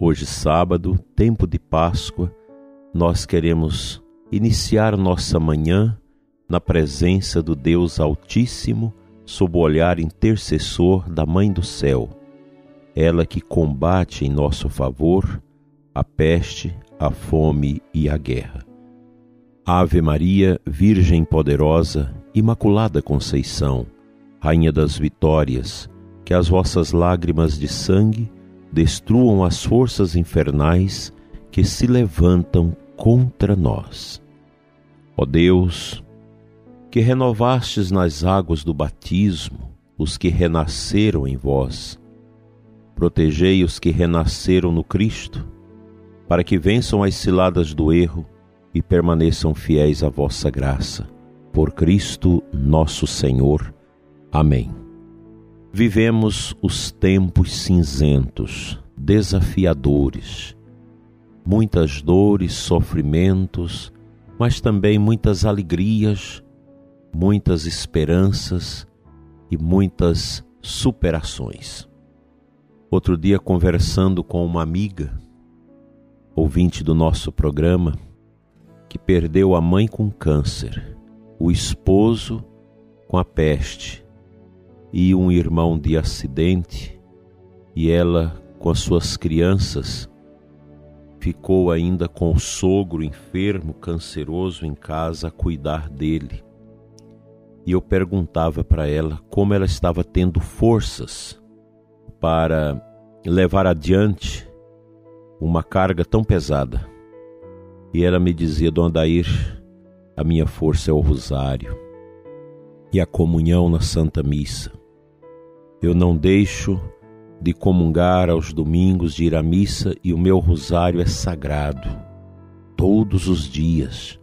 Hoje, sábado, tempo de Páscoa, nós queremos iniciar nossa manhã na presença do Deus Altíssimo, sob o olhar intercessor da Mãe do Céu, ela que combate em nosso favor a peste, a fome e a guerra. Ave Maria, Virgem poderosa, Imaculada Conceição, Rainha das Vitórias, que as vossas lágrimas de sangue destruam as forças infernais que se levantam contra nós. Ó Deus, que renovastes nas águas do batismo os que renasceram em vós, protegei os que renasceram no Cristo, para que vençam as ciladas do erro e permaneçam fiéis à vossa graça. Por Cristo nosso Senhor. Amém. Vivemos os tempos cinzentos, desafiadores, muitas dores, sofrimentos, mas também muitas alegrias, muitas esperanças e muitas superações. Outro dia, conversando com uma amiga, ouvinte do nosso programa, que perdeu a mãe com câncer, o esposo com a peste e um irmão de acidente, e ela, com as suas crianças, ficou ainda com o sogro enfermo, canceroso em casa a cuidar dele. E eu perguntava para ela como ela estava tendo forças para levar adiante uma carga tão pesada. E ela me dizia, Dona Dair, a minha força é o rosário e a comunhão na Santa Missa. Eu não deixo de comungar aos domingos, de ir à missa e o meu rosário é sagrado, todos os dias.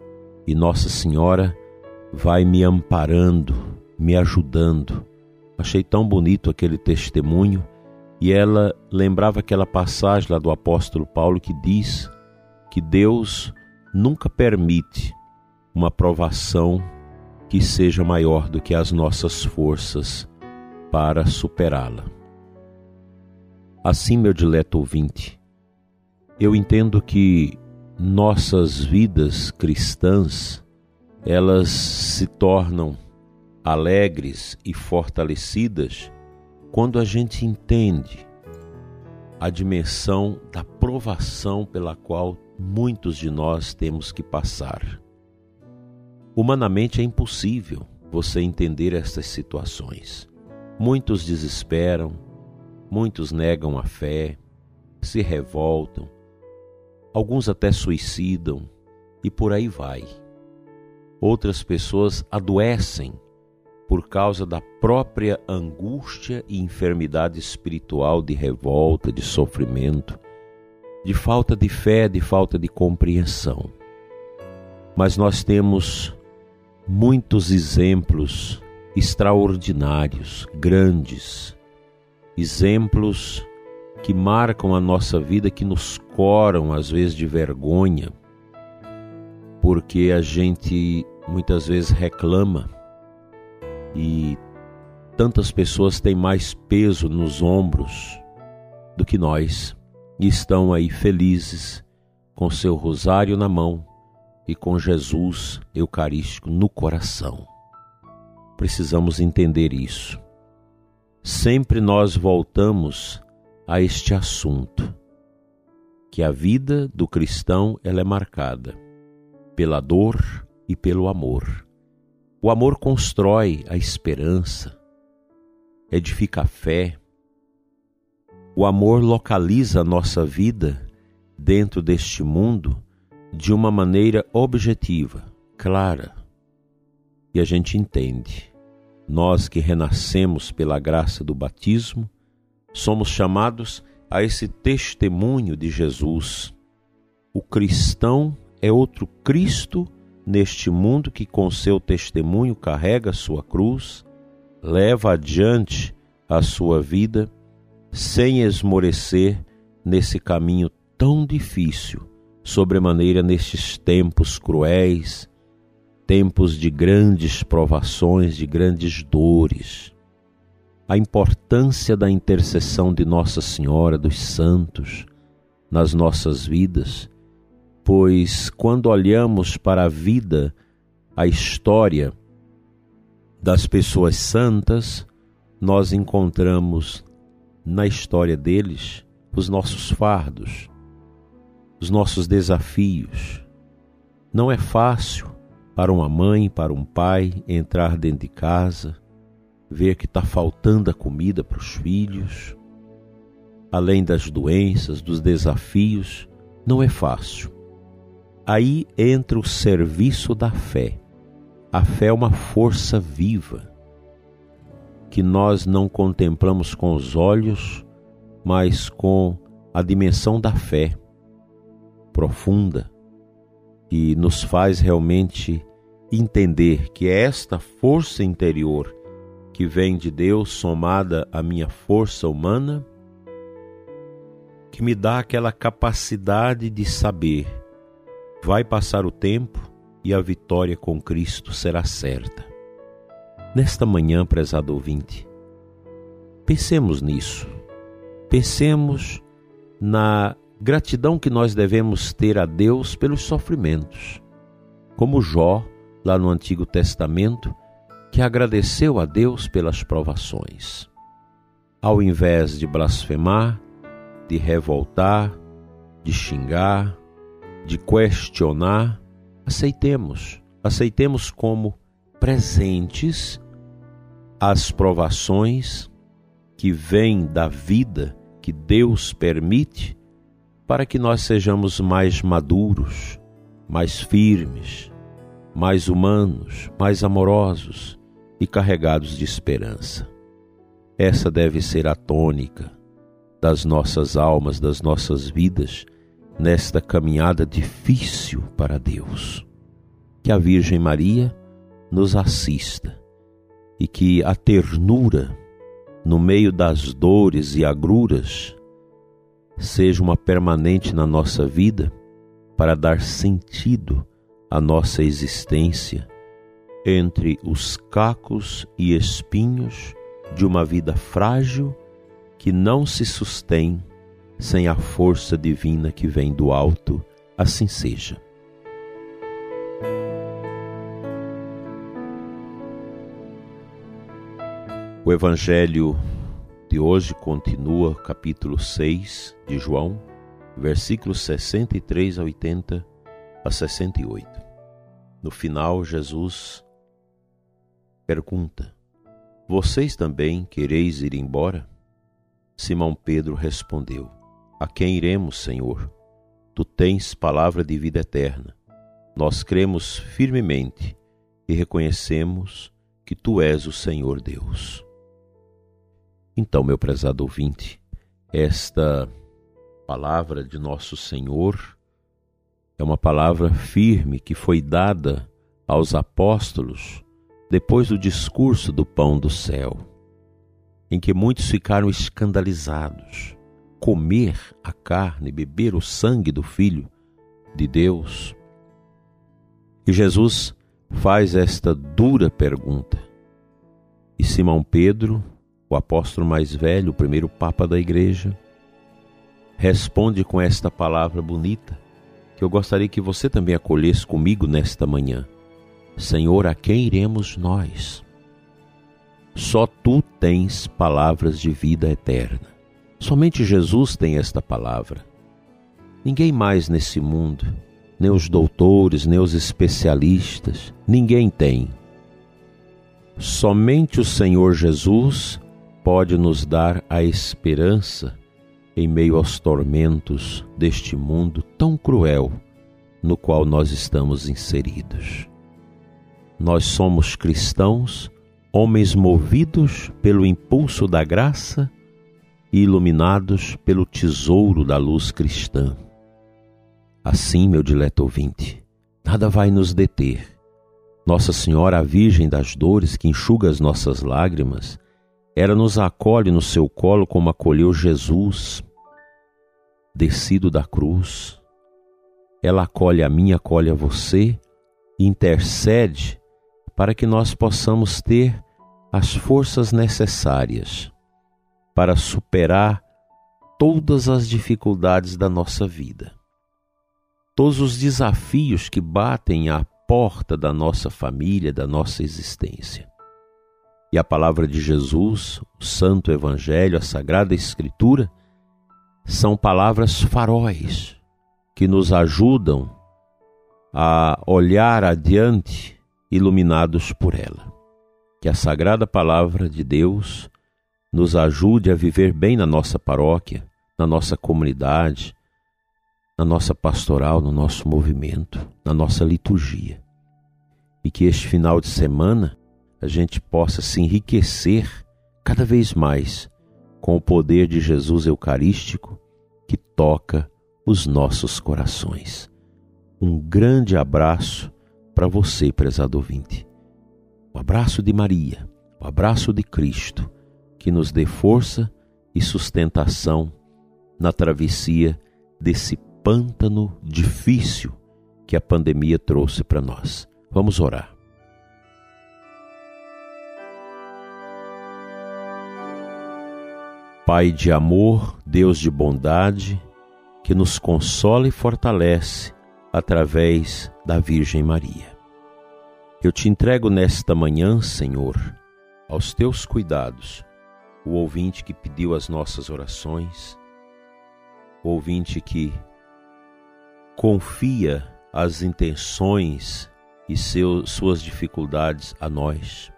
E Nossa Senhora vai me amparando, me ajudando. Achei tão bonito aquele testemunho e ela lembrava aquela passagem lá do apóstolo Paulo que diz que Deus nunca permite uma provação que seja maior do que as nossas forças para superá-la. Assim, meu dileto ouvinte, eu entendo que nossas vidas cristãs, elas se tornam alegres e fortalecidas quando a gente entende a dimensão da provação pela qual muitos de nós temos que passar. Humanamente é impossível você entender estas situações. Muitos desesperam, muitos negam a fé, se revoltam, alguns até suicidam e por aí vai. Outras pessoas adoecem por causa da própria angústia e enfermidade espiritual de revolta, de sofrimento, de falta de fé, de falta de compreensão. Mas nós temos muitos exemplos extraordinários, grandes, exemplos que marcam a nossa vida, que nos coram às vezes de vergonha, porque a gente muitas vezes reclama e tantas pessoas têm mais peso nos ombros do que nós e estão aí felizes com seu rosário na mão e com Jesus Eucarístico no coração. Precisamos entender isso. Sempre nós voltamos a este assunto, que a vida do cristão ela é marcada pela dor e pelo amor. O amor constrói a esperança, edifica a fé. O amor localiza a nossa vida dentro deste mundo de uma maneira objetiva, clara, e a gente entende. Nós que renascemos pela graça do batismo, somos chamados a esse testemunho de Jesus, o cristão é outro Cristo neste mundo que, com seu testemunho, carrega sua cruz, leva adiante a sua vida, sem esmorecer nesse caminho tão difícil, sobremaneira nestes tempos cruéis, tempos de grandes provações, de grandes dores. A importância da intercessão de Nossa Senhora, dos santos, nas nossas vidas pois quando olhamos para a vida, a história das pessoas santas, nós encontramos na história deles os nossos fardos, os nossos desafios. Não é fácil para uma mãe, para um pai entrar dentro de casa, ver que está faltando a comida para os filhos, além das doenças, dos desafios, não é fácil. Aí entra o serviço da fé. A fé é uma força viva que nós não contemplamos com os olhos, mas com a dimensão da fé profunda, que nos faz realmente entender que é esta força interior que vem de Deus somada à minha força humana que me dá aquela capacidade de saber Vai passar o tempo e a vitória com Cristo será certa. Nesta manhã, prezado ouvinte, pensemos nisso. Pensemos na gratidão que nós devemos ter a Deus pelos sofrimentos. Como Jó, lá no Antigo Testamento, que agradeceu a Deus pelas provações. Ao invés de blasfemar, de revoltar, de xingar, de questionar, aceitemos, aceitemos como presentes as provações que vêm da vida que Deus permite para que nós sejamos mais maduros, mais firmes, mais humanos, mais amorosos e carregados de esperança. Essa deve ser a tônica das nossas almas, das nossas vidas nesta caminhada difícil para Deus. Que a Virgem Maria nos assista e que a ternura no meio das dores e agruras seja uma permanente na nossa vida para dar sentido à nossa existência entre os cacos e espinhos de uma vida frágil que não se sustém sem a força divina que vem do alto, assim seja. O Evangelho de hoje continua, capítulo 6 de João, versículos 63 a 80 a 68. No final, Jesus pergunta: Vocês também quereis ir embora? Simão Pedro respondeu: a quem iremos, Senhor? Tu tens palavra de vida eterna. Nós cremos firmemente e reconhecemos que Tu és o Senhor Deus. Então, meu prezado ouvinte, esta palavra de nosso Senhor é uma palavra firme que foi dada aos apóstolos depois do discurso do pão do céu, em que muitos ficaram escandalizados comer a carne, beber o sangue do Filho de Deus? E Jesus faz esta dura pergunta. E Simão Pedro, o apóstolo mais velho, o primeiro papa da igreja, responde com esta palavra bonita que eu gostaria que você também acolhesse comigo nesta manhã. Senhor, a quem iremos nós? Só tu tens palavras de vida eterna. Somente Jesus tem esta palavra. Ninguém mais nesse mundo, nem os doutores, nem os especialistas, ninguém tem. Somente o Senhor Jesus pode nos dar a esperança em meio aos tormentos deste mundo tão cruel no qual nós estamos inseridos. Nós somos cristãos, homens movidos pelo impulso da graça e iluminados pelo tesouro da luz cristã. Assim, meu dileto ouvinte, nada vai nos deter. Nossa Senhora, a Virgem das Dores, que enxuga as nossas lágrimas, ela nos acolhe no seu colo como acolheu Jesus, descido da cruz. Ela acolhe a mim, acolhe a você e intercede para que nós possamos ter as forças necessárias para superar todas as dificuldades da nossa vida. Todos os desafios que batem à porta da nossa família, da nossa existência. E a palavra de Jesus, o Santo Evangelho, a Sagrada Escritura, são palavras faróis que nos ajudam a olhar adiante iluminados por ela. Que a Sagrada Palavra de Deus nos ajude a viver bem na nossa paróquia, na nossa comunidade, na nossa pastoral, no nosso movimento, na nossa liturgia. E que este final de semana a gente possa se enriquecer cada vez mais com o poder de Jesus Eucarístico que toca os nossos corações. Um grande abraço para você, prezado ouvinte. O abraço de Maria, o abraço de Cristo, que nos dê força e sustentação na travessia desse pântano difícil que a pandemia trouxe para nós. Vamos orar. Pai de amor, Deus de bondade, que nos consola e fortalece através da Virgem Maria. Eu te entrego nesta manhã, Senhor, aos teus cuidados, o ouvinte que pediu as nossas orações, o ouvinte que confia as intenções e seus, suas dificuldades a nós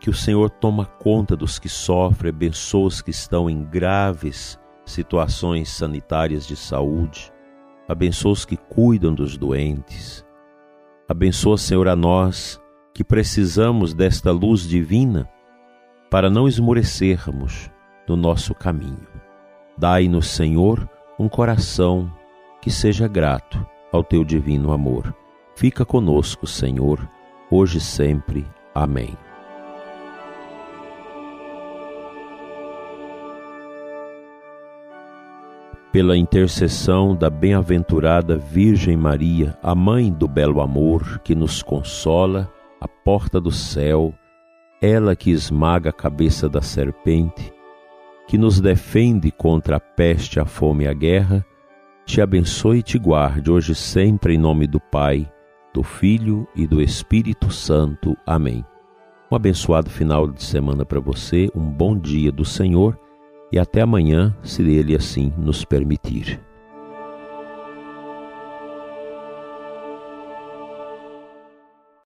que o Senhor toma conta dos que sofrem, abençoa os que estão em graves situações sanitárias de saúde, abençoa os que cuidam dos doentes. Abençoa, Senhor, a nós que precisamos desta luz divina para não esmorecermos no nosso caminho. Dai-nos, Senhor, um coração que seja grato ao teu divino amor. Fica conosco, Senhor, hoje e sempre. Amém. Pela intercessão da bem-aventurada Virgem Maria, a mãe do belo amor, que nos consola, a porta do céu, ela que esmaga a cabeça da serpente, que nos defende contra a peste, a fome e a guerra, te abençoe e te guarde hoje sempre em nome do Pai, do Filho e do Espírito Santo. Amém. Um abençoado final de semana para você, um bom dia do Senhor e até amanhã, se Ele assim nos permitir.